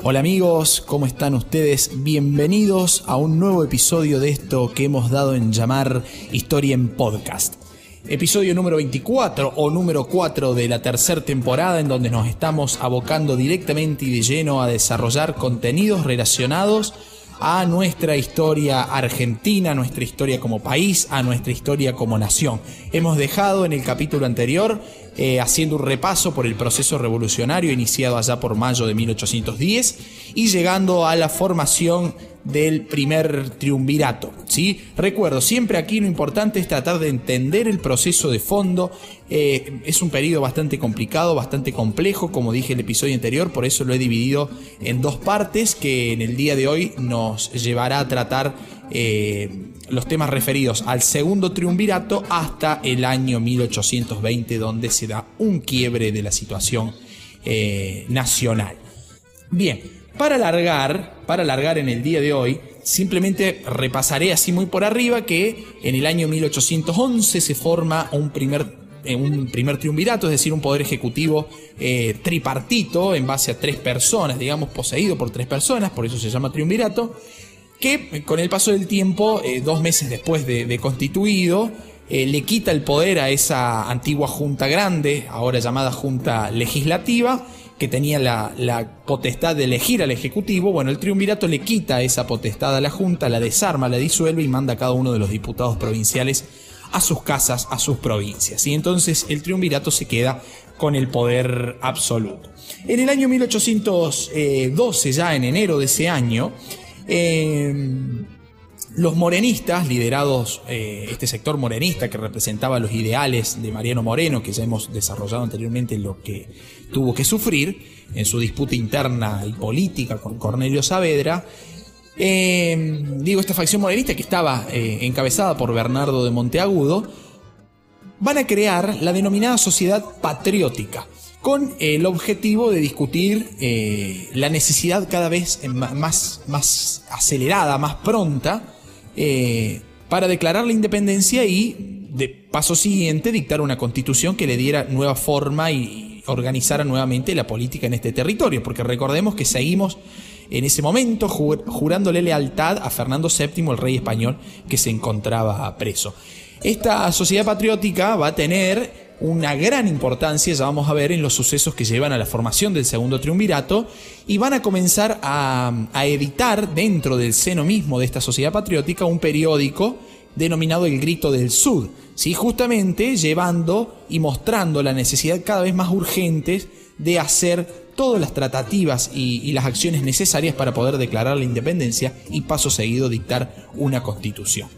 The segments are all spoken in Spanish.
Hola amigos, ¿cómo están ustedes? Bienvenidos a un nuevo episodio de esto que hemos dado en llamar Historia en Podcast. Episodio número 24 o número 4 de la tercera temporada en donde nos estamos abocando directamente y de lleno a desarrollar contenidos relacionados a nuestra historia argentina, a nuestra historia como país, a nuestra historia como nación. Hemos dejado en el capítulo anterior eh, haciendo un repaso por el proceso revolucionario iniciado allá por mayo de 1810 y llegando a la formación del primer triunvirato. ¿sí? Recuerdo, siempre aquí lo importante es tratar de entender el proceso de fondo. Eh, es un periodo bastante complicado, bastante complejo, como dije en el episodio anterior, por eso lo he dividido en dos partes que en el día de hoy nos llevará a tratar eh, los temas referidos al segundo triunvirato hasta el año 1820, donde se da un quiebre de la situación eh, nacional. Bien, para alargar, para alargar en el día de hoy, simplemente repasaré así muy por arriba que en el año 1811 se forma un primer, eh, un primer triunvirato, es decir, un poder ejecutivo eh, tripartito en base a tres personas, digamos, poseído por tres personas, por eso se llama triunvirato, que con el paso del tiempo, eh, dos meses después de, constituido, le quita el poder a esa antigua Junta Grande, ahora llamada Junta Legislativa, que tenía la, potestad de elegir al Ejecutivo, bueno, el triunvirato le quita esa potestad a la Junta, la desarma, la disuelve y manda a cada uno de los diputados provinciales a sus casas, a sus provincias. Y entonces el triunvirato se queda con el poder absoluto. En el año 1812, ya en enero de ese año, eh, los morenistas, liderados, eh, este sector morenista que representaba los ideales de Mariano Moreno, que ya hemos desarrollado anteriormente lo que tuvo que sufrir en su disputa interna y política con Cornelio Saavedra, eh, digo, esta facción morenista que estaba eh, encabezada por Bernardo de Monteagudo, van a crear la denominada sociedad patriótica, con el objetivo de discutir la necesidad cada vez más, más acelerada, más pronta, eh, para declarar la independencia y, de paso siguiente, dictar una constitución que le diera nueva forma y organizara nuevamente la política en este territorio, porque recordemos que seguimos en ese momento jurándole lealtad a Fernando VII, el rey español que se encontraba preso. Esta sociedad patriótica va a tener una gran importancia, ya vamos a ver, en los sucesos que llevan a la formación del segundo triunvirato y van a comenzar a, editar dentro del seno mismo de esta sociedad patriótica un periódico denominado El Grito del Sur, ¿sí? justamente llevando y mostrando la necesidad cada vez más urgente de hacer todas las tratativas y, las acciones necesarias para poder declarar la independencia y paso seguido dictar una constitución.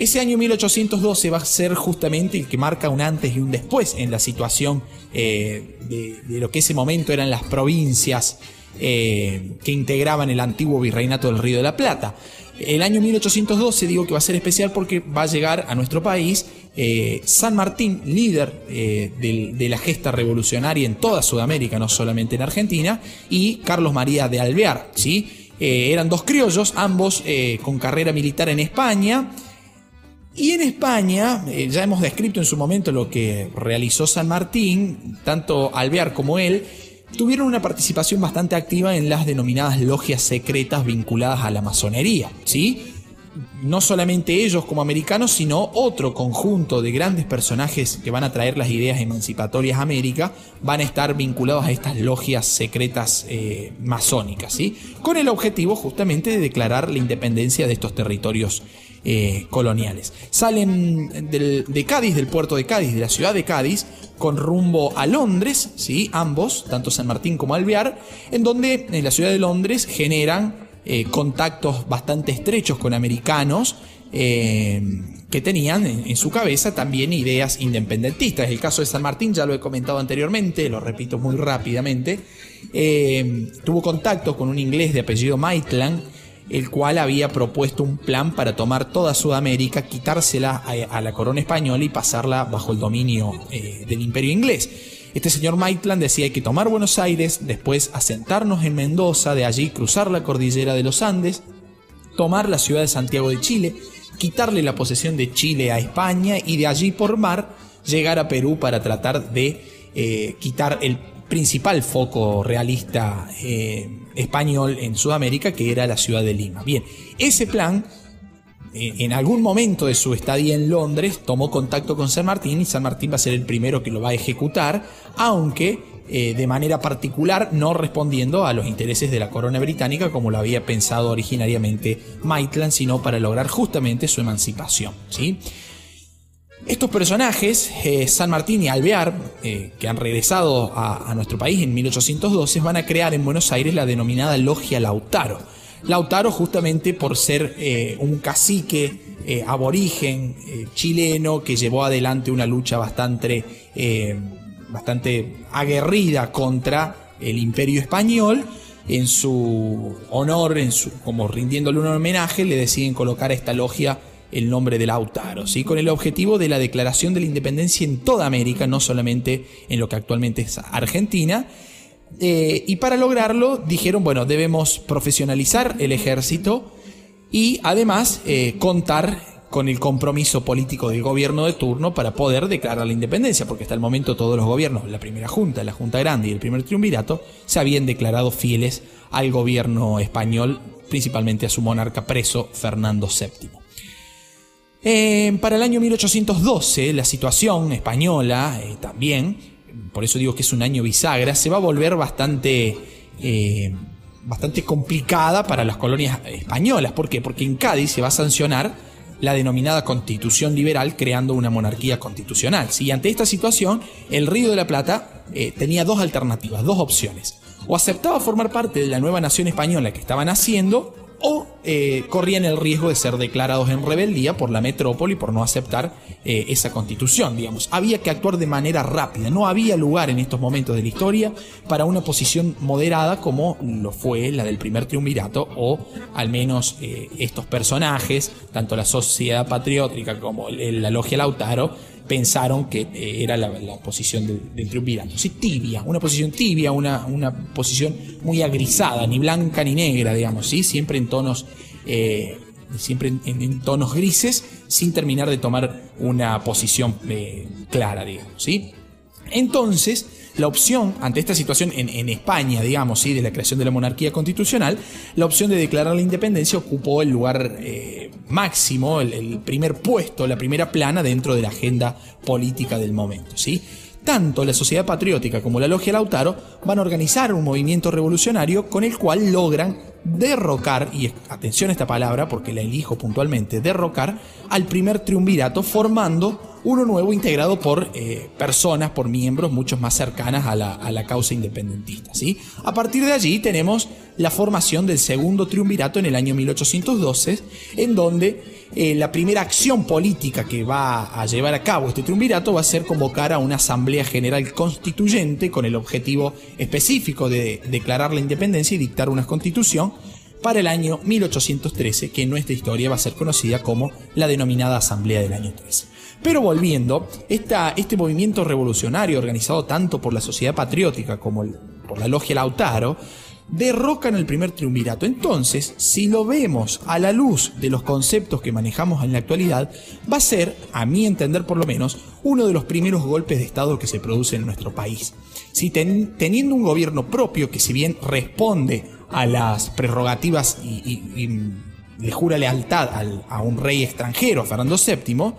Ese año 1812 va a ser justamente el que marca un antes y un después en la situación eh, de, lo que ese momento eran las provincias eh, que integraban el antiguo virreinato del Río de la Plata. El año 1812 digo que va a ser especial porque va a llegar a nuestro país eh, San Martín, líder de, la gesta revolucionaria en toda Sudamérica, no solamente en Argentina, y Carlos María de Alvear. ¿sí? eran dos criollos, ambos con carrera militar en España. Y en España, eh, ya hemos descrito en su momento lo que realizó San Martín, tanto Alvear como él, tuvieron una participación bastante activa en las denominadas logias secretas vinculadas a la masonería, ¿sí? No solamente ellos como americanos, sino otro conjunto de grandes personajes que van a traer las ideas emancipatorias a América, van a estar vinculados a estas logias secretas eh, masónicas, ¿sí? Con el objetivo justamente de declarar la independencia de estos territorios eh, coloniales. Salen de Cádiz, del puerto de Cádiz, de la ciudad de Cádiz, con rumbo a Londres, ¿sí? ambos, tanto San Martín como Alvear, en donde en la ciudad de Londres generan eh, contactos bastante estrechos con americanos. Eh, que tenían en, su cabeza también ideas independentistas. El caso de San Martín ya lo he comentado anteriormente, lo repito muy rápidamente. tuvo contacto con un inglés de apellido Maitland, el cual había propuesto un plan para tomar toda Sudamérica, quitársela a, la corona española y pasarla bajo el dominio eh, del imperio inglés. Este señor Maitland decía hay que tomar Buenos Aires, después asentarnos en Mendoza, de allí cruzar la cordillera de los Andes, tomar la ciudad de Santiago de Chile, quitarle la posesión de Chile a España y de allí por mar llegar a Perú para tratar de eh, quitar el principal foco realista eh, español en Sudamérica, que era la ciudad de Lima. Bien, ese plan en algún momento de su estadía en Londres tomó contacto con San Martín y San Martín va a ser el primero que lo va a ejecutar, aunque eh, de manera particular no respondiendo a los intereses de la corona británica como lo había pensado originariamente Maitland, sino para lograr justamente su emancipación. ¿sí? Estos personajes, eh, San Martín y Alvear, eh, que han regresado a, nuestro país en 1812, van a crear en Buenos Aires la denominada Logia Lautaro Lautaro justamente por ser eh, un cacique aborigen chileno que llevó adelante una lucha bastante, bastante aguerrida contra el imperio español. En su honor, en su, como rindiéndole un homenaje, le deciden colocar esta logia el nombre de Lautaro, ¿sí? con el objetivo de la declaración de la independencia en toda América, no solamente en lo que actualmente es Argentina, eh, y para lograrlo dijeron, bueno, debemos profesionalizar el ejército y además eh, contar con el compromiso político del gobierno de turno para poder declarar la independencia, porque hasta el momento todos los gobiernos, la primera junta, la Junta Grande y el primer triunvirato, se habían declarado fieles al gobierno español, principalmente a su monarca preso, Fernando VII. Eh, para el año 1812, la situación española también por eso digo que es un año bisagra, se va a volver bastante, eh, bastante complicada para las colonias españolas. ¿Por qué? Porque en Cádiz se va a sancionar la denominada constitución liberal creando una monarquía constitucional. Y ante esta situación, el Río de la Plata eh, tenía dos alternativas, dos opciones. O aceptaba formar parte de la nueva nación española que estaban haciendo, o eh, corrían el riesgo de ser declarados en rebeldía por la metrópoli por no aceptar eh, esa constitución, digamos. Había que actuar de manera rápida, no había lugar en estos momentos de la historia para una posición moderada como lo fue la del primer triunvirato o al menos eh, estos personajes, tanto la sociedad patriótica como la logia Lautaro, pensaron que eh, era la, posición del triunvirato. Sí, tibia, una posición tibia, una, una posición muy agrisada, ni blanca ni negra, digamos, ¿sí? siempre en tonos, eh, siempre tonos grises, sin terminar de tomar una posición eh, clara, digamos. ¿sí? Entonces, la opción, ante esta situación en, España, digamos, ¿sí? de la creación de la monarquía constitucional, la opción de declarar la independencia ocupó el lugar eh, máximo, el, primer puesto, la primera plana dentro de la agenda política del momento. ¿sí? Tanto la Sociedad Patriótica como la Logia Lautaro van a organizar un movimiento revolucionario con el cual logran derrocar, y atención a esta palabra porque la elijo puntualmente, derrocar al primer triunvirato formando uno nuevo integrado por eh, personas, por miembros muchos más cercanas a la, causa independentista. ¿sí? A partir de allí tenemos la formación del segundo triunvirato en el año 1812, en donde eh, la primera acción política que va a llevar a cabo este triunvirato va a ser convocar a una asamblea general constituyente con el objetivo específico de declarar la independencia y dictar una constitución para el año 1813, que en nuestra historia va a ser conocida como la denominada Asamblea del año 13. Pero volviendo, este movimiento revolucionario organizado tanto por la sociedad patriótica como por la logia Lautaro, derrocan el primer triunvirato. Entonces, si lo vemos a la luz de los conceptos que manejamos en la actualidad, va a ser, a mi entender por lo menos, uno de los primeros golpes de Estado que se produce en nuestro país. Si teniendo un gobierno propio que si bien responde a las prerrogativas y, le jura lealtad a un rey extranjero, Fernando VII,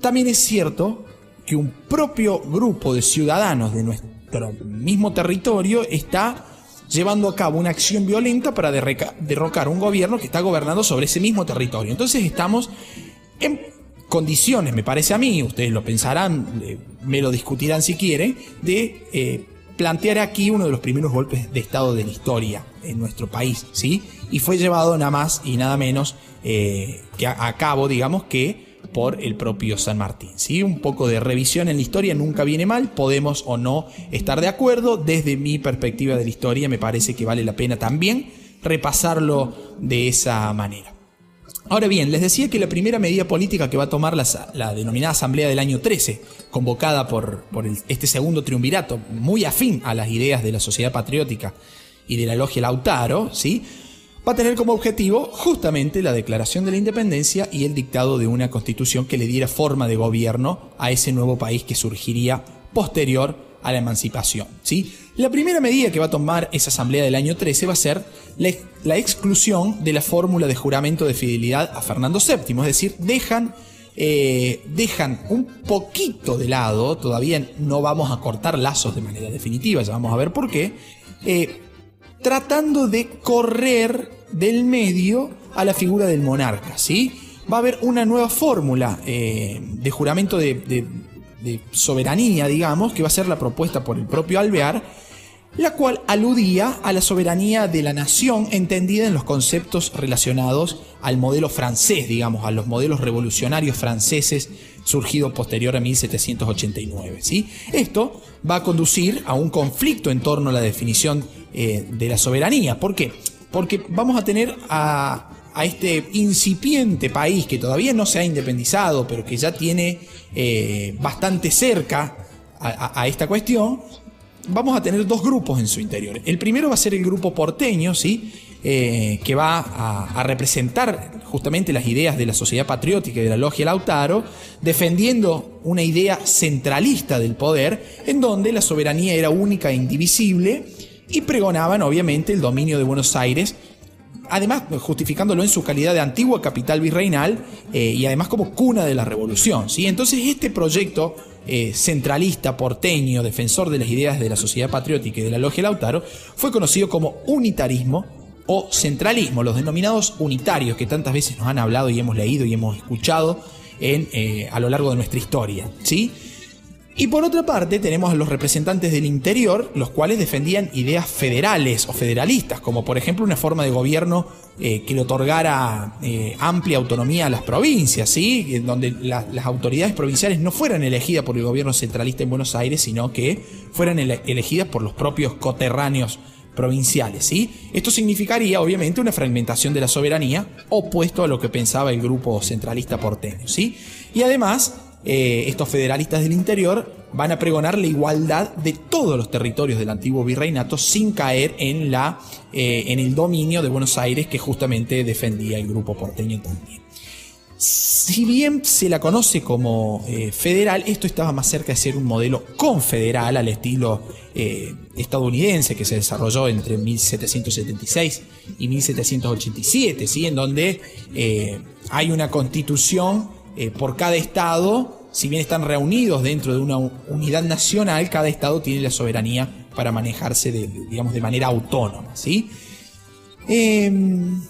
también es cierto que un propio grupo de ciudadanos de nuestro mismo territorio está llevando a cabo una acción violenta para derrocar un gobierno que está gobernando sobre ese mismo territorio. Entonces estamos en condiciones, me parece a mí, ustedes lo pensarán, eh, me lo discutirán si quieren, de eh, plantear aquí uno de los primeros golpes de Estado de la historia en nuestro país, ¿sí? Y fue llevado nada más y nada menos eh, que a cabo, digamos, que por el propio San Martín. ¿sí? Un poco de revisión en la historia nunca viene mal, podemos o no estar de acuerdo. Desde mi perspectiva de la historia me parece que vale la pena también repasarlo de esa manera. Ahora bien, les decía que la primera medida política que va a tomar la, denominada Asamblea del año 13, convocada por, por este segundo triunvirato, muy afín a las ideas de la sociedad patriótica y de la logia Lautaro, ¿sí? va a tener como objetivo justamente la declaración de la independencia y el dictado de una constitución que le diera forma de gobierno a ese nuevo país que surgiría posterior a la emancipación. ¿sí? La primera medida que va a tomar esa asamblea del año 13 va a ser la, exclusión de la fórmula de juramento de fidelidad a Fernando VII, es decir, dejan eh, dejan un poquito de lado, todavía no vamos a cortar lazos de manera definitiva, ya vamos a ver por qué, eh, tratando de correr del medio a la figura del monarca, ¿sí? Va a haber una nueva fórmula eh, de juramento de, de soberanía, digamos, que va a ser la propuesta por el propio Alvear, la cual aludía a la soberanía de la nación entendida en los conceptos relacionados al modelo francés, digamos, a los modelos revolucionarios franceses surgidos posterior a 1789. ¿sí? Esto va a conducir a un conflicto en torno a la definición eh, de la soberanía. ¿Por qué? Porque vamos a tener a, este incipiente país que todavía no se ha independizado, pero que ya tiene eh, bastante cerca a, esta cuestión, vamos a tener dos grupos en su interior. El primero va a ser el grupo porteño, ¿sí? Eh, que va a, representar justamente las ideas de la sociedad patriótica y de la logia Lautaro, defendiendo una idea centralista del poder, en donde la soberanía era única e indivisible, y pregonaban obviamente el dominio de Buenos Aires, además justificándolo en su calidad de antigua capital virreinal eh, y además como cuna de la revolución. ¿sí? Entonces este proyecto eh, centralista, porteño, defensor de las ideas de la sociedad patriótica y de la logia Lautaro, fue conocido como unitarismo o centralismo, los denominados unitarios que tantas veces nos han hablado y hemos leído y hemos escuchado en, eh, a lo largo de nuestra historia. ¿sí? Y por otra parte tenemos a los representantes del interior, los cuales defendían ideas federales o federalistas, como por ejemplo una forma de gobierno eh, que le otorgara eh, amplia autonomía a las provincias, ¿sí? donde las autoridades provinciales no fueran elegidas por el gobierno centralista en Buenos Aires, sino que fueran elegidas por los propios coterráneos provinciales. ¿sí? Esto significaría, obviamente, una fragmentación de la soberanía, opuesto a lo que pensaba el grupo centralista porteño. ¿sí? Y además, eh, estos federalistas del interior van a pregonar la igualdad de todos los territorios del antiguo virreinato sin caer en, la, eh, en el dominio de Buenos Aires que justamente defendía el grupo porteño también. Si bien se la conoce como eh, federal, esto estaba más cerca de ser un modelo confederal al estilo estadounidense que se desarrolló entre 1776 y 1787, ¿sí? en donde hay una constitución eh, por cada estado, si bien están reunidos dentro de una unidad nacional, cada estado tiene la soberanía para manejarse de, digamos, de manera autónoma. ¿sí? Em,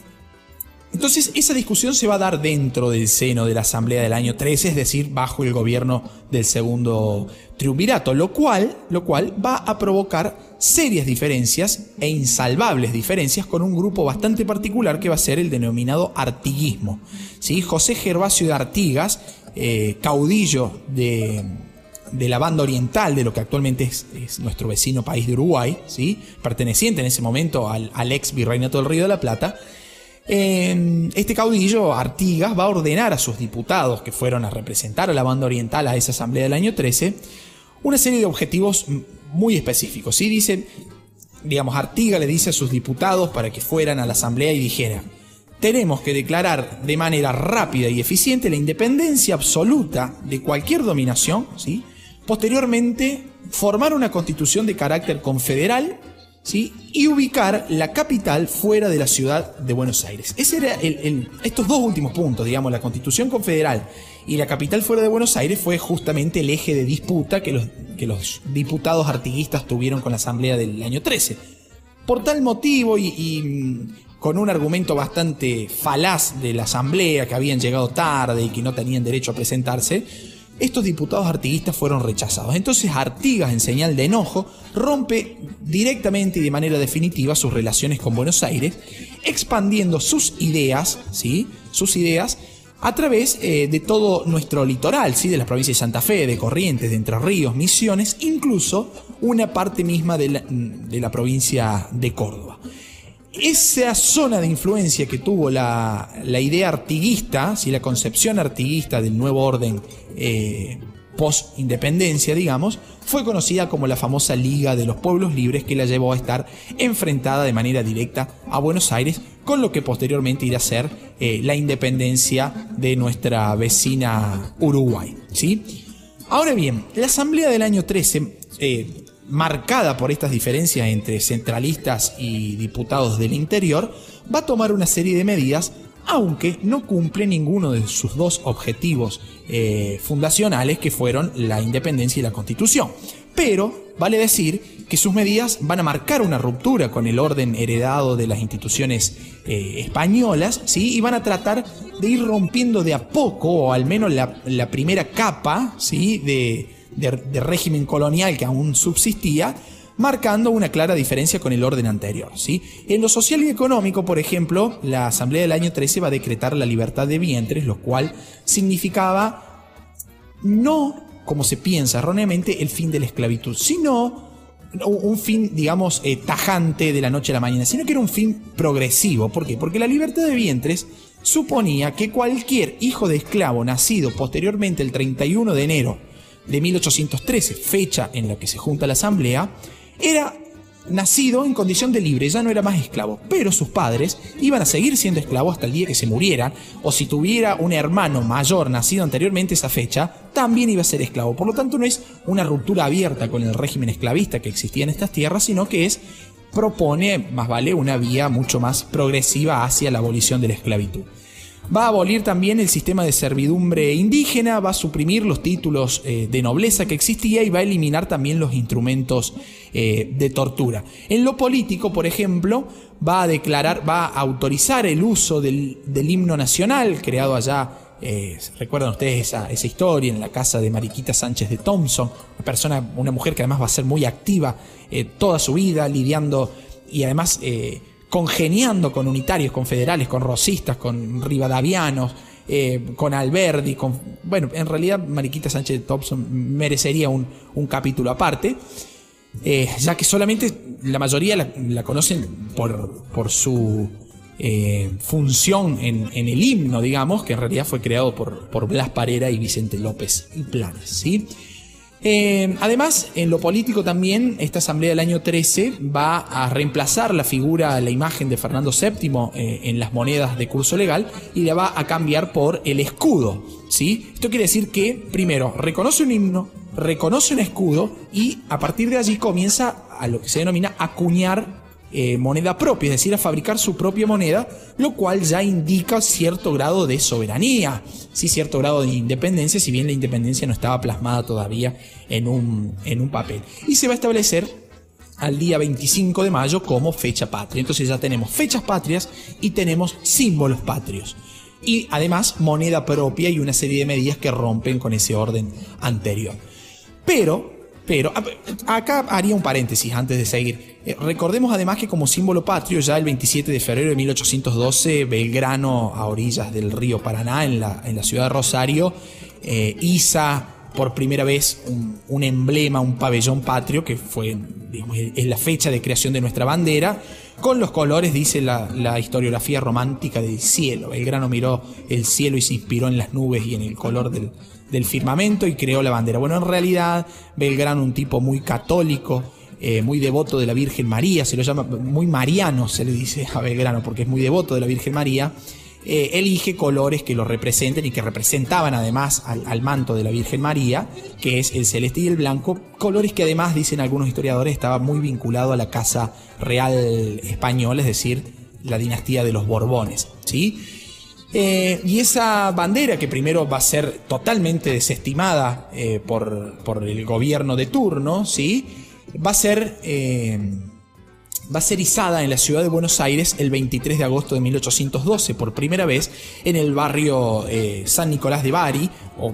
entonces, esa discusión se va a dar dentro del seno de la Asamblea del año 13, es decir, bajo el gobierno del segundo triunvirato, lo cual, lo cual va a provocar serias diferencias e insalvables diferencias con un grupo bastante particular que va a ser el denominado artiguismo. ¿sí? José Gervasio de Artigas, eh, caudillo de, la banda oriental de lo que actualmente es, nuestro vecino país de Uruguay, ¿sí? perteneciente en ese momento al, ex virreinato del Río de la Plata, este caudillo, Artigas, va a ordenar a sus diputados que fueron a representar a la banda oriental a esa asamblea del año 13 una serie de objetivos muy específicos. ¿sí? Dice, digamos, Artigas le dice a sus diputados para que fueran a la asamblea y dijera, tenemos que declarar de manera rápida y eficiente la independencia absoluta de cualquier dominación, ¿sí? posteriormente formar una constitución de carácter confederal y ubicar la capital fuera de la ciudad de Buenos Aires. Ese era el, estos dos últimos puntos, digamos, la constitución confederal y la capital fuera de Buenos Aires fue justamente el eje de disputa que los, que los diputados artiguistas tuvieron con la Asamblea del año 13. Por tal motivo y, mm, con un argumento bastante falaz de la Asamblea, que habían llegado tarde y que no tenían derecho a presentarse, estos diputados artiguistas fueron rechazados. Entonces Artigas, en señal de enojo, rompe directamente y de manera definitiva sus relaciones con Buenos Aires, expandiendo sus ideas, ¿sí? Sus ideas a través eh, de todo nuestro litoral, ¿sí? de las provincias de Santa Fe, de Corrientes, de Entre Ríos, Misiones, incluso una parte misma de la, de la provincia de Córdoba. Esa zona de influencia que tuvo la, idea artiguista, ¿sí? la concepción artiguista del nuevo orden eh, post-independencia, digamos, fue conocida como la famosa Liga de los Pueblos Libres que la llevó a estar enfrentada de manera directa a Buenos Aires, con lo que posteriormente irá a ser eh, la independencia de nuestra vecina Uruguay. ¿sí? Ahora bien, la Asamblea del año 13, eh, marcada por estas diferencias entre centralistas y diputados del interior, va a tomar una serie de medidas aunque no cumple ninguno de sus dos objetivos eh, fundacionales que fueron la independencia y la constitución. Pero vale decir que sus medidas van a marcar una ruptura con el orden heredado de las instituciones eh, españolas, ¿sí? y van a tratar de ir rompiendo de a poco, o al menos la, primera capa ¿sí? de, de régimen colonial que aún subsistía, marcando una clara diferencia con el orden anterior. ¿sí? En lo social y económico, por ejemplo, la Asamblea del año 13 va a decretar la libertad de vientres, lo cual significaba no, como se piensa erróneamente, el fin de la esclavitud, sino un fin, digamos, eh, tajante de la noche a la mañana, sino que era un fin progresivo. ¿Por qué? Porque la libertad de vientres suponía que cualquier hijo de esclavo nacido posteriormente el 31 de enero de 1813, fecha en la que se junta la asamblea, era nacido en condición de libre, ya no era más esclavo, pero sus padres iban a seguir siendo esclavos hasta el día que se murieran, o si tuviera un hermano mayor nacido anteriormente a esa fecha, también iba a ser esclavo. Por lo tanto, no es una ruptura abierta con el régimen esclavista que existía en estas tierras, sino que es propone, más vale, una vía mucho más progresiva hacia la abolición de la esclavitud. Va a abolir también el sistema de servidumbre indígena, va a suprimir los títulos eh, de nobleza que existía y va a eliminar también los instrumentos eh, de tortura. En lo político, por ejemplo, va a declarar, va a autorizar el uso del, himno nacional creado allá eh, recuerdan ustedes esa, esa, historia en la casa de Mariquita Sánchez de Thompson, una persona, una mujer que además va a ser muy activa toda su vida, lidiando y además congeniando con unitarios, con federales, con rosistas, con rivadavianos, eh, con Alberdi, con... Bueno, en realidad Mariquita Sánchez Thompson merecería un, capítulo aparte, eh, ya que solamente la mayoría la, conocen por, por su eh, función en, el himno, digamos, que en realidad fue creado por, por Blas Parera y Vicente López y Planes, ¿sí? Eh, además, en lo político también, esta asamblea del año 13 va a reemplazar la figura, la imagen de Fernando VII eh, en las monedas de curso legal y la va a cambiar por el escudo. ¿sí? Esto quiere decir que, primero, reconoce un himno, reconoce un escudo y a partir de allí comienza a lo que se denomina acuñar eh, moneda propia, es decir, a fabricar su propia moneda, lo cual ya indica cierto grado de soberanía, sí, cierto grado de independencia, si bien la independencia no estaba plasmada todavía en un, en un papel. Y se va a establecer al día 25 de mayo como fecha patria. Entonces ya tenemos fechas patrias y tenemos símbolos patrios. Y además moneda propia y una serie de medidas que rompen con ese orden anterior. Pero pero acá haría un paréntesis antes de seguir. Eh, recordemos además que como símbolo patrio, ya el 27 de febrero de 1812, Belgrano, a orillas del río Paraná, en la, en la ciudad de Rosario, eh, iza por primera vez un, emblema, un pabellón patrio, que fue es la fecha de creación de nuestra bandera, con los colores, dice la, la, historiografía romántica del cielo. Belgrano miró el cielo y se inspiró en las nubes y en el color del, del firmamento y creó la bandera. Bueno, en realidad Belgrano, un tipo muy católico, eh, muy devoto de la Virgen María, se lo llama muy mariano, se le dice a Belgrano, porque es muy devoto de la Virgen María, eh, elige colores que lo representen y que representaban además al, manto de la Virgen María, que es el celeste y el blanco, colores que además, dicen algunos historiadores, estaba muy vinculado a la casa real española, es decir, la dinastía de los Borbones. ¿sí? Eh, y esa bandera, que primero va a ser totalmente desestimada eh, por, el gobierno de turno, ¿sí? va, a ser, eh, va a ser izada en la ciudad de Buenos Aires el 23 de agosto de 1812, por primera vez en el barrio San Nicolás de Bari, o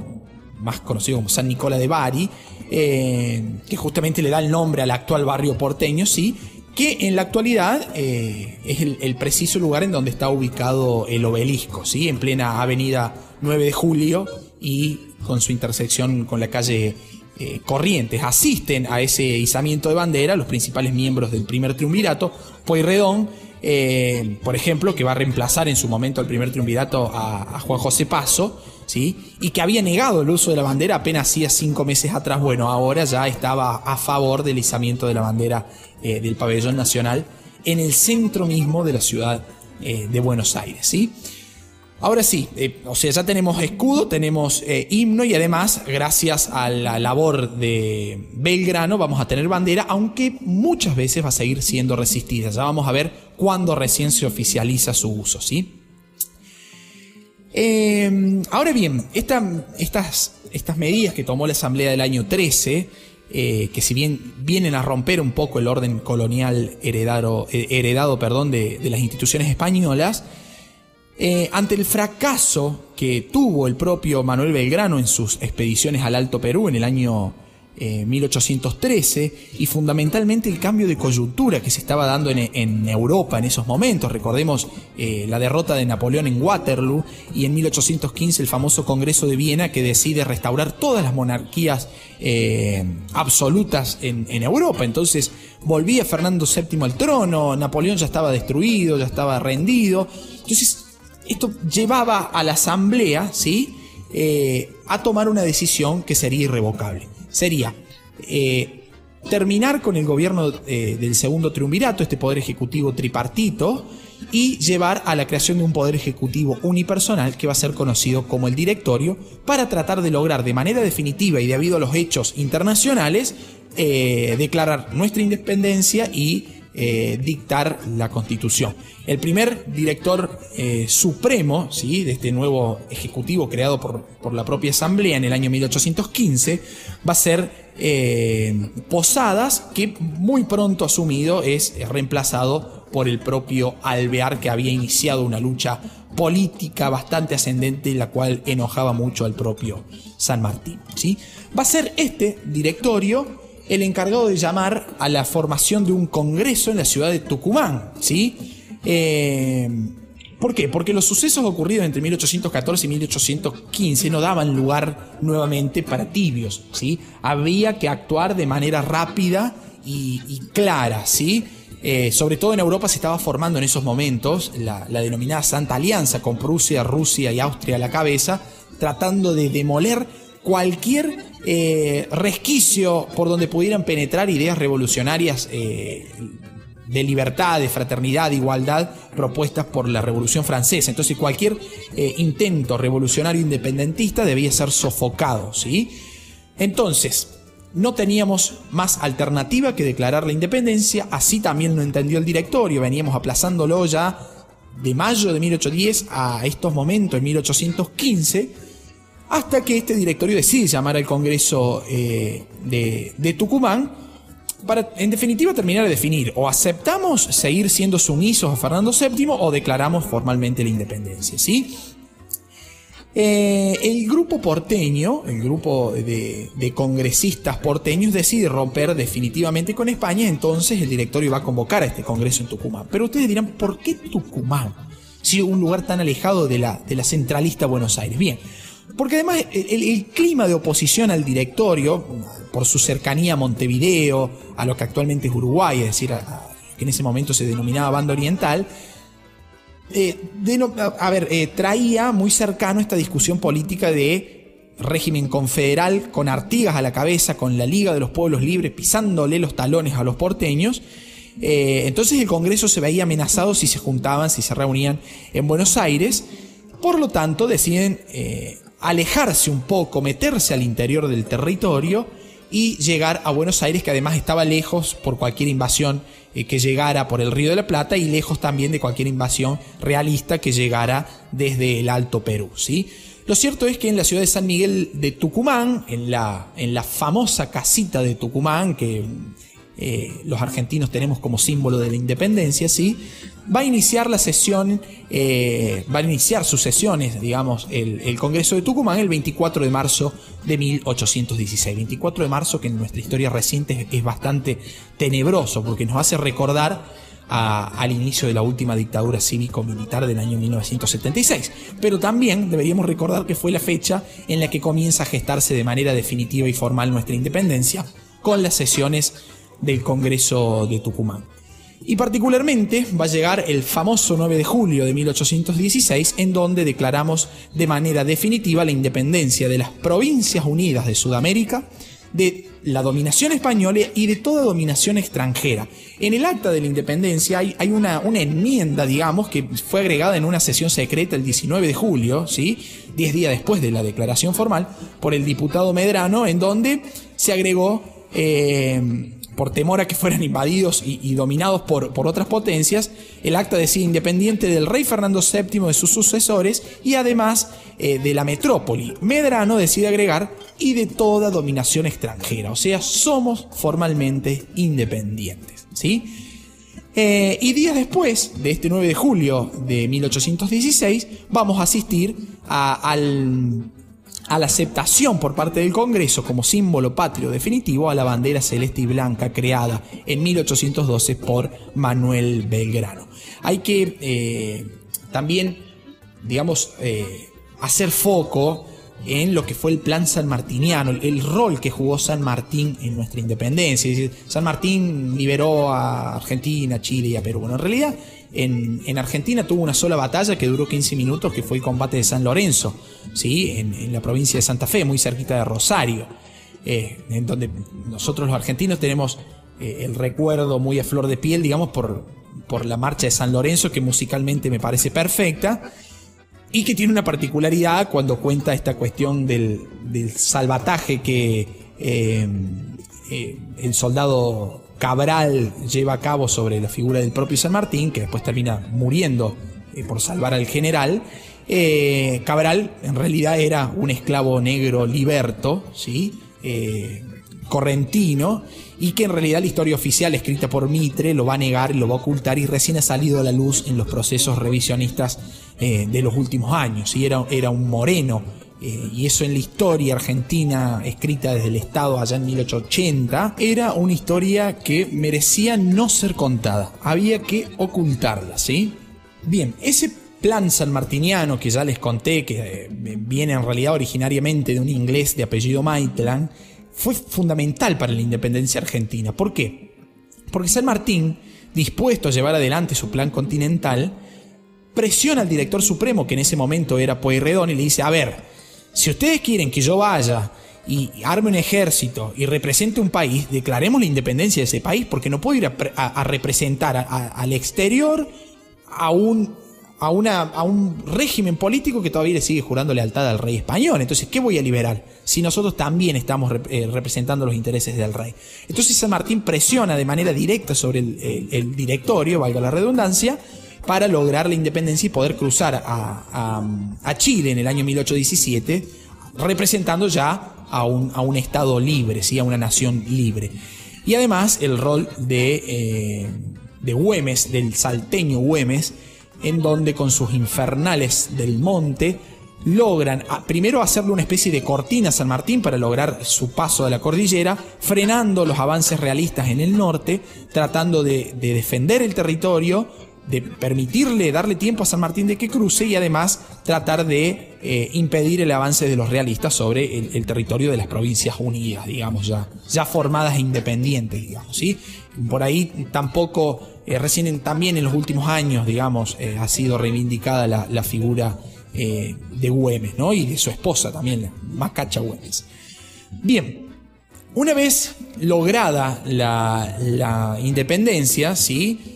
más conocido como San Nicolás de Bari, que justamente le da el nombre al actual barrio porteño, ¿sí? Que en la actualidad eh, es el, preciso lugar en donde está ubicado el obelisco, ¿sí? en plena avenida 9 de Julio y con su intersección con la calle eh, Corrientes. Asisten a ese izamiento de bandera los principales miembros del primer triunvirato, Pueyrredón, eh, por ejemplo, que va a reemplazar en su momento al primer triunvirato a, a Juan José Paso, ¿sí? y que había negado el uso de la bandera apenas hacía cinco meses atrás. Bueno, ahora ya estaba a favor del izamiento de la bandera eh, del pabellón nacional en el centro mismo de la ciudad eh, de Buenos Aires. ¿sí? Ahora sí, eh, o sea, ya tenemos escudo, tenemos himno y además, gracias a la labor de Belgrano, vamos a tener bandera, aunque muchas veces va a seguir siendo resistida. Ya vamos a ver cuándo recién se oficializa su uso, ¿sí? Ahora bien, estas, estas medidas que tomó la Asamblea del año 13, que si bien vienen a romper un poco el orden colonial heredado, heredado perdón, de, de las instituciones españolas, eh, ante el fracaso que tuvo el propio Manuel Belgrano en sus expediciones al Alto Perú en el año 1813 eh, y fundamentalmente el cambio de coyuntura que se estaba dando en, Europa en esos momentos. Recordemos eh, la derrota de Napoleón en Waterloo y en 1815 el famoso Congreso de Viena que decide restaurar todas las monarquías absolutas en, en Europa. Entonces volvía Fernando VII al trono, Napoleón ya estaba destruido, ya estaba rendido. Entonces esto llevaba a la asamblea, ¿sí? Eh, a tomar una decisión que sería irrevocable. Sería eh, terminar con el gobierno eh, del segundo triunvirato, este poder ejecutivo tripartito, y llevar a la creación de un poder ejecutivo unipersonal que va a ser conocido como el directorio, para tratar de lograr de manera definitiva y debido a los hechos internacionales, declarar nuestra independencia y eh, dictar la constitución. El primer director eh, supremo ¿sí? de este nuevo ejecutivo creado por, la propia Asamblea en el año 1815 va a ser eh, Posadas, que muy pronto asumido es reemplazado por el propio Alvear, que había iniciado una lucha política bastante ascendente, la cual enojaba mucho al propio San Martín. ¿sí? Va a ser este directorio el encargado de llamar a la formación de un congreso en la ciudad de Tucumán, ¿sí? Eh, ¿Por qué? Porque los sucesos ocurridos entre 1814 y 1815 no daban lugar nuevamente para tibios, ¿sí? Había que actuar de manera rápida y, clara, ¿sí? Eh, sobre todo en Europa se estaba formando en esos momentos la, la denominada Santa Alianza con Prusia, Rusia y Austria a la cabeza, tratando de demoler cualquier eh, resquicio por donde pudieran penetrar ideas revolucionarias eh, de libertad, de fraternidad, de igualdad propuestas por la Revolución Francesa. Entonces cualquier eh, intento revolucionario independentista debía ser sofocado, ¿sí? Entonces, no teníamos más alternativa que declarar la independencia, así también lo entendió el directorio, veníamos aplazándolo ya de mayo de 1810 a estos momentos, en 1815, hasta que este directorio decide llamar al Congreso eh, de, Tucumán para, en definitiva, terminar de definir o aceptamos seguir siendo sumisos a Fernando VII o declaramos formalmente la independencia, ¿sí? Eh, el grupo porteño, el grupo de, congresistas porteños decide romper definitivamente con España, entonces el directorio va a convocar a este congreso en Tucumán. Pero ustedes dirán, ¿por qué Tucumán? Si un lugar tan alejado de la, de la centralista Buenos Aires. Bien, porque además el, clima de oposición al directorio, por su cercanía a Montevideo, a lo que actualmente es Uruguay, es decir, que en ese momento se denominaba Banda Oriental, eh, a ver, eh, traía muy cercano esta discusión política de régimen confederal con Artigas a la cabeza, con la Liga de los Pueblos Libres pisándole los talones a los porteños. Eh, entonces el Congreso se veía amenazado si se juntaban, si se reunían en Buenos Aires. Por lo tanto, deciden alejarse un poco, meterse al interior del territorio y llegar a Buenos Aires, que además estaba lejos por cualquier invasión eh, que llegara por el Río de la Plata y lejos también de cualquier invasión realista que llegara desde el Alto Perú. ¿sí? Lo cierto es que en la ciudad de San Miguel de Tucumán, en la, en la famosa casita de Tucumán, que eh, los argentinos tenemos como símbolo de la independencia, ¿sí? va a iniciar la sesión, eh, va a iniciar sus sesiones, digamos, el, Congreso de Tucumán el 24 de marzo de 1816. 24 de marzo que en nuestra historia reciente es, bastante tenebroso porque nos hace recordar al inicio de la última dictadura cívico-militar del año 1976. Pero también deberíamos recordar que fue la fecha en la que comienza a gestarse de manera definitiva y formal nuestra independencia con las sesiones del Congreso de Tucumán. Y particularmente va a llegar el famoso 9 de julio de 1816, en donde declaramos de manera definitiva la independencia de las Provincias Unidas de Sudamérica, de la dominación española y de toda dominación extranjera. En el acta de la independencia hay, hay una, una, enmienda, digamos, que fue agregada en una sesión secreta el 19 de julio, ¿sí? 10 días después de la declaración formal, por el diputado Medrano, en donde se agregó eh, por temor a que fueran invadidos y, dominados por, otras potencias, el acta decía independiente del rey Fernando VII de sus sucesores y además eh, de la metrópoli. Medrano decide agregar y de toda dominación extranjera, o sea, somos formalmente independientes. ¿sí? Eh, y días después de este 9 de julio de 1816, vamos a asistir al a la aceptación por parte del Congreso como símbolo patrio definitivo a la bandera celeste y blanca creada en 1812 por Manuel Belgrano. Hay que eh, también, digamos, eh, hacer foco en lo que fue el plan sanmartiniano, el rol que jugó San Martín en nuestra independencia. San Martín liberó a Argentina, Chile y a Perú. Bueno, en realidad en, Argentina tuvo una sola batalla que duró 15 minutos, que fue el combate de San Lorenzo, ¿sí? en, la provincia de Santa Fe, muy cerquita de Rosario, eh, en donde nosotros los argentinos tenemos eh, el recuerdo muy a flor de piel, digamos, por, por la marcha de San Lorenzo, que musicalmente me parece perfecta, y que tiene una particularidad cuando cuenta esta cuestión del, salvataje que eh, el soldado Cabral lleva a cabo sobre la figura del propio San Martín, que después termina muriendo eh, por salvar al general. Eh, Cabral en realidad era un esclavo negro liberto, ¿sí? Eh, correntino, y que en realidad la historia oficial escrita por Mitre lo va a negar, lo va a ocultar y recién ha salido a la luz en los procesos revisionistas de los últimos años. Era, era un moreno y eso en la historia argentina escrita desde el Estado allá en 1880, era una historia que merecía no ser contada, había que ocultarla, ¿sí? Bien, ese plan sanmartiniano que ya les conté, que eh, viene en realidad originariamente de un inglés de apellido Maitland, fue fundamental para la independencia argentina. ¿Por qué? Porque San Martín, dispuesto a llevar adelante su plan continental, presiona al director supremo, que en ese momento era Pueyrredón, y le dice, a ver, si ustedes quieren que yo vaya y arme un ejército y represente un país, declaremos la independencia de ese país, porque no puedo ir a, representar al exterior a un, a, una, a un régimen político que todavía le sigue jurando lealtad al rey español. Entonces, ¿qué voy a liberar? Si nosotros también estamos eh, representando los intereses del rey. Entonces San Martín presiona de manera directa sobre el directorio, valga la redundancia, para lograr la independencia y poder cruzar a, Chile en el año 1817, representando ya a un, a un Estado libre, ¿sí? a una nación libre. Y además el rol de, eh, de Güemes, del salteño Güemes, en donde con sus infernales del monte logran primero hacerle una especie de cortina a San Martín para lograr su paso de la cordillera, frenando los avances realistas en el norte, tratando de, de defender el territorio, de permitirle, darle tiempo a San Martín de que cruce y además tratar de eh, impedir el avance de los realistas sobre el, territorio de las provincias unidas, digamos, ya, ya formadas e independientes, digamos, ¿sí? Por ahí tampoco, eh, recién también en los últimos años, digamos, eh, ha sido reivindicada la, figura de Güemes, ¿no? Y de su esposa también, Macacha Güemes. Bien, una vez lograda la, la independencia, ¿sí?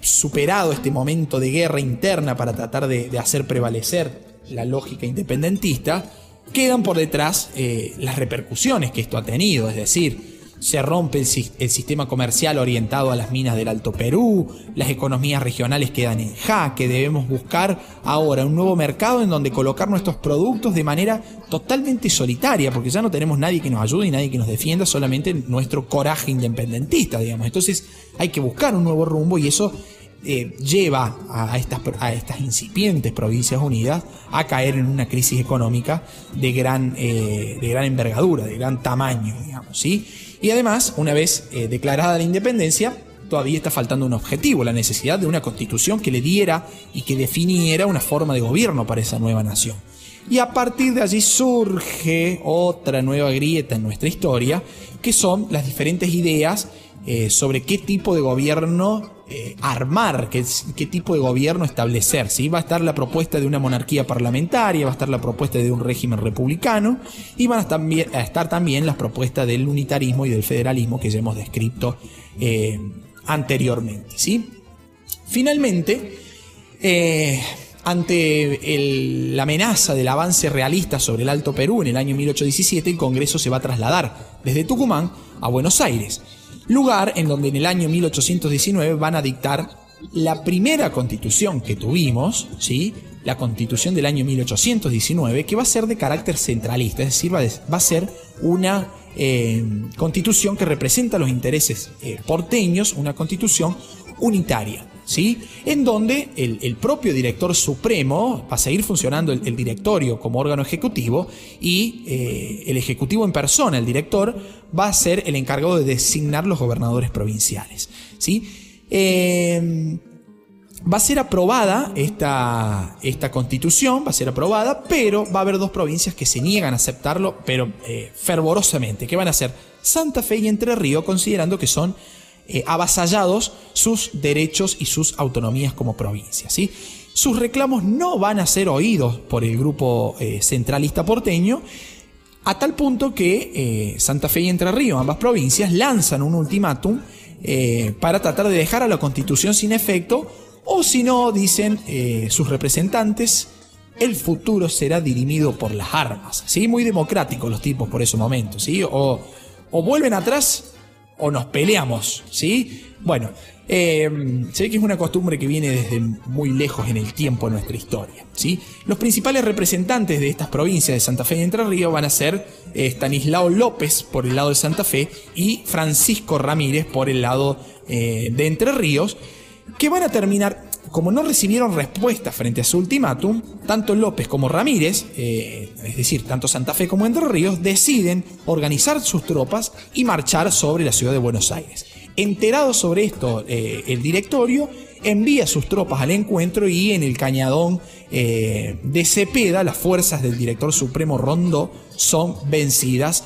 Superado este momento de guerra interna para tratar de, hacer prevalecer la lógica independentista, quedan por detrás eh, las repercusiones que esto ha tenido, es decir, se rompe el, sistema comercial orientado a las minas del Alto Perú, las economías regionales quedan en jaque, debemos buscar ahora un nuevo mercado en donde colocar nuestros productos de manera totalmente solitaria, porque ya no tenemos nadie que nos ayude y nadie que nos defienda, solamente nuestro coraje independentista, digamos. Entonces hay que buscar un nuevo rumbo y eso eh, lleva a estas, a estas incipientes provincias unidas a caer en una crisis económica de gran, eh, de gran envergadura, de gran tamaño, digamos, ¿sí? Y además, una vez eh, declarada la independencia, todavía está faltando un objetivo, la necesidad de una constitución que le diera y que definiera una forma de gobierno para esa nueva nación. Y a partir de allí surge otra nueva grieta en nuestra historia, que son las diferentes ideas eh, sobre qué tipo de gobierno eh, armar, qué, qué, tipo de gobierno establecer. ¿sí? Va a estar la propuesta de una monarquía parlamentaria, va a estar la propuesta de un régimen republicano y van a, estar también las propuestas del unitarismo y del federalismo que ya hemos descrito eh, anteriormente. ¿sí? Finalmente, eh, ante la amenaza del avance realista sobre el Alto Perú en el año 1817, el Congreso se va a trasladar desde Tucumán a Buenos Aires lugar en donde en el año 1819 van a dictar la primera constitución que tuvimos, ¿sí? la constitución del año 1819, que va a ser de carácter centralista, es decir, va, a ser una eh, constitución que representa los intereses eh, porteños, una constitución unitaria. ¿Sí? En donde el, propio director supremo va a seguir funcionando el, directorio como órgano ejecutivo y eh, el ejecutivo en persona, el director, va a ser el encargado de designar los gobernadores provinciales, ¿sí? Eh, va a ser aprobada esta, esta constitución, va a ser aprobada, pero va a haber dos provincias que se niegan a aceptarlo, pero eh, fervorosamente, que van a ser Santa Fe y Entre Ríos, considerando que son eh, avasallados sus derechos y sus autonomías como provincias. ¿sí? Sus reclamos no van a ser oídos por el grupo eh, centralista porteño, a tal punto que eh, Santa Fe y Entre Ríos, ambas provincias, lanzan un ultimátum para tratar de dejar a la constitución sin efecto, o si no, dicen sus representantes, el futuro será dirimido por las armas. ¿sí? Muy democráticos los tipos por ese momento. ¿sí? O vuelven atrás o nos peleamos, ¿sí? Bueno, eh, se ve que es una costumbre que viene desde muy lejos en el tiempo de nuestra historia, ¿sí? Los principales representantes de estas provincias de Santa Fe y Entre Ríos van a ser eh, Stanislao López por el lado de Santa Fe y Francisco Ramírez por el lado eh, de Entre Ríos, que van a terminar como no recibieron respuesta frente a su ultimátum, tanto López como Ramírez, eh, es decir, tanto Santa Fe como Entre Ríos, deciden organizar sus tropas y marchar sobre la ciudad de Buenos Aires. Enterado sobre esto, eh, el directorio envía sus tropas al encuentro y en el cañadón eh, de Cepeda las fuerzas del director supremo Rondó son vencidas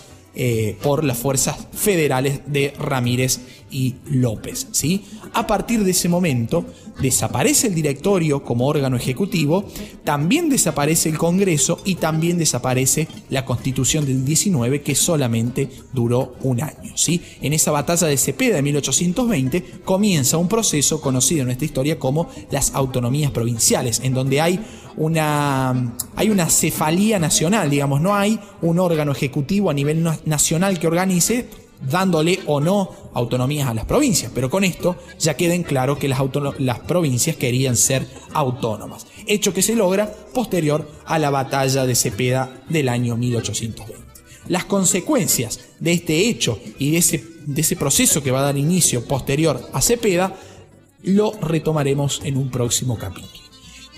por las fuerzas federales de Ramírez y López. ¿sí? A partir de ese momento, desaparece el directorio como órgano ejecutivo, también desaparece el Congreso y también desaparece la Constitución del 19 que solamente duró un año. ¿sí? En esa batalla de Cepeda de 1820 comienza un proceso conocido en nuestra historia como las autonomías provinciales, en donde hay una, hay una cefalía nacional, digamos, no hay un órgano ejecutivo a nivel nacional que organice dándole o no autonomías a las provincias, pero con esto ya queda en claro que las, provincias querían ser autónomas, hecho que se logra posterior a la batalla de Cepeda del año 1820. Las consecuencias de este hecho y de de ese proceso que va a dar inicio posterior a Cepeda lo retomaremos en un próximo capítulo.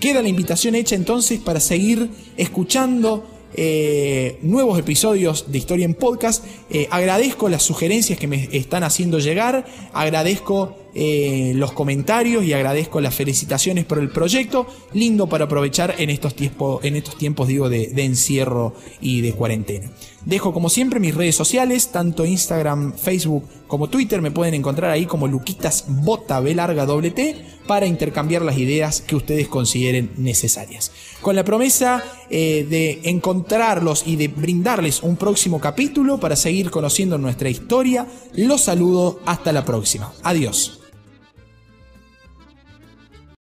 Queda la invitación hecha entonces para seguir escuchando eh, nuevos episodios de Historia en Podcast. Eh, agradezco las sugerencias que me están haciendo llegar, agradezco eh, los comentarios y agradezco las felicitaciones por el proyecto. Lindo para aprovechar en estos, tiempos, en estos tiempos digo, de, encierro y de cuarentena. Dejo como siempre mis redes sociales, tanto Instagram, Facebook como Twitter. Me pueden encontrar ahí como Luquitas para intercambiar las ideas que ustedes consideren necesarias. Con la promesa eh, de encontrarlos y de brindarles un próximo capítulo para seguir conociendo nuestra historia, los saludo hasta la próxima. Adiós.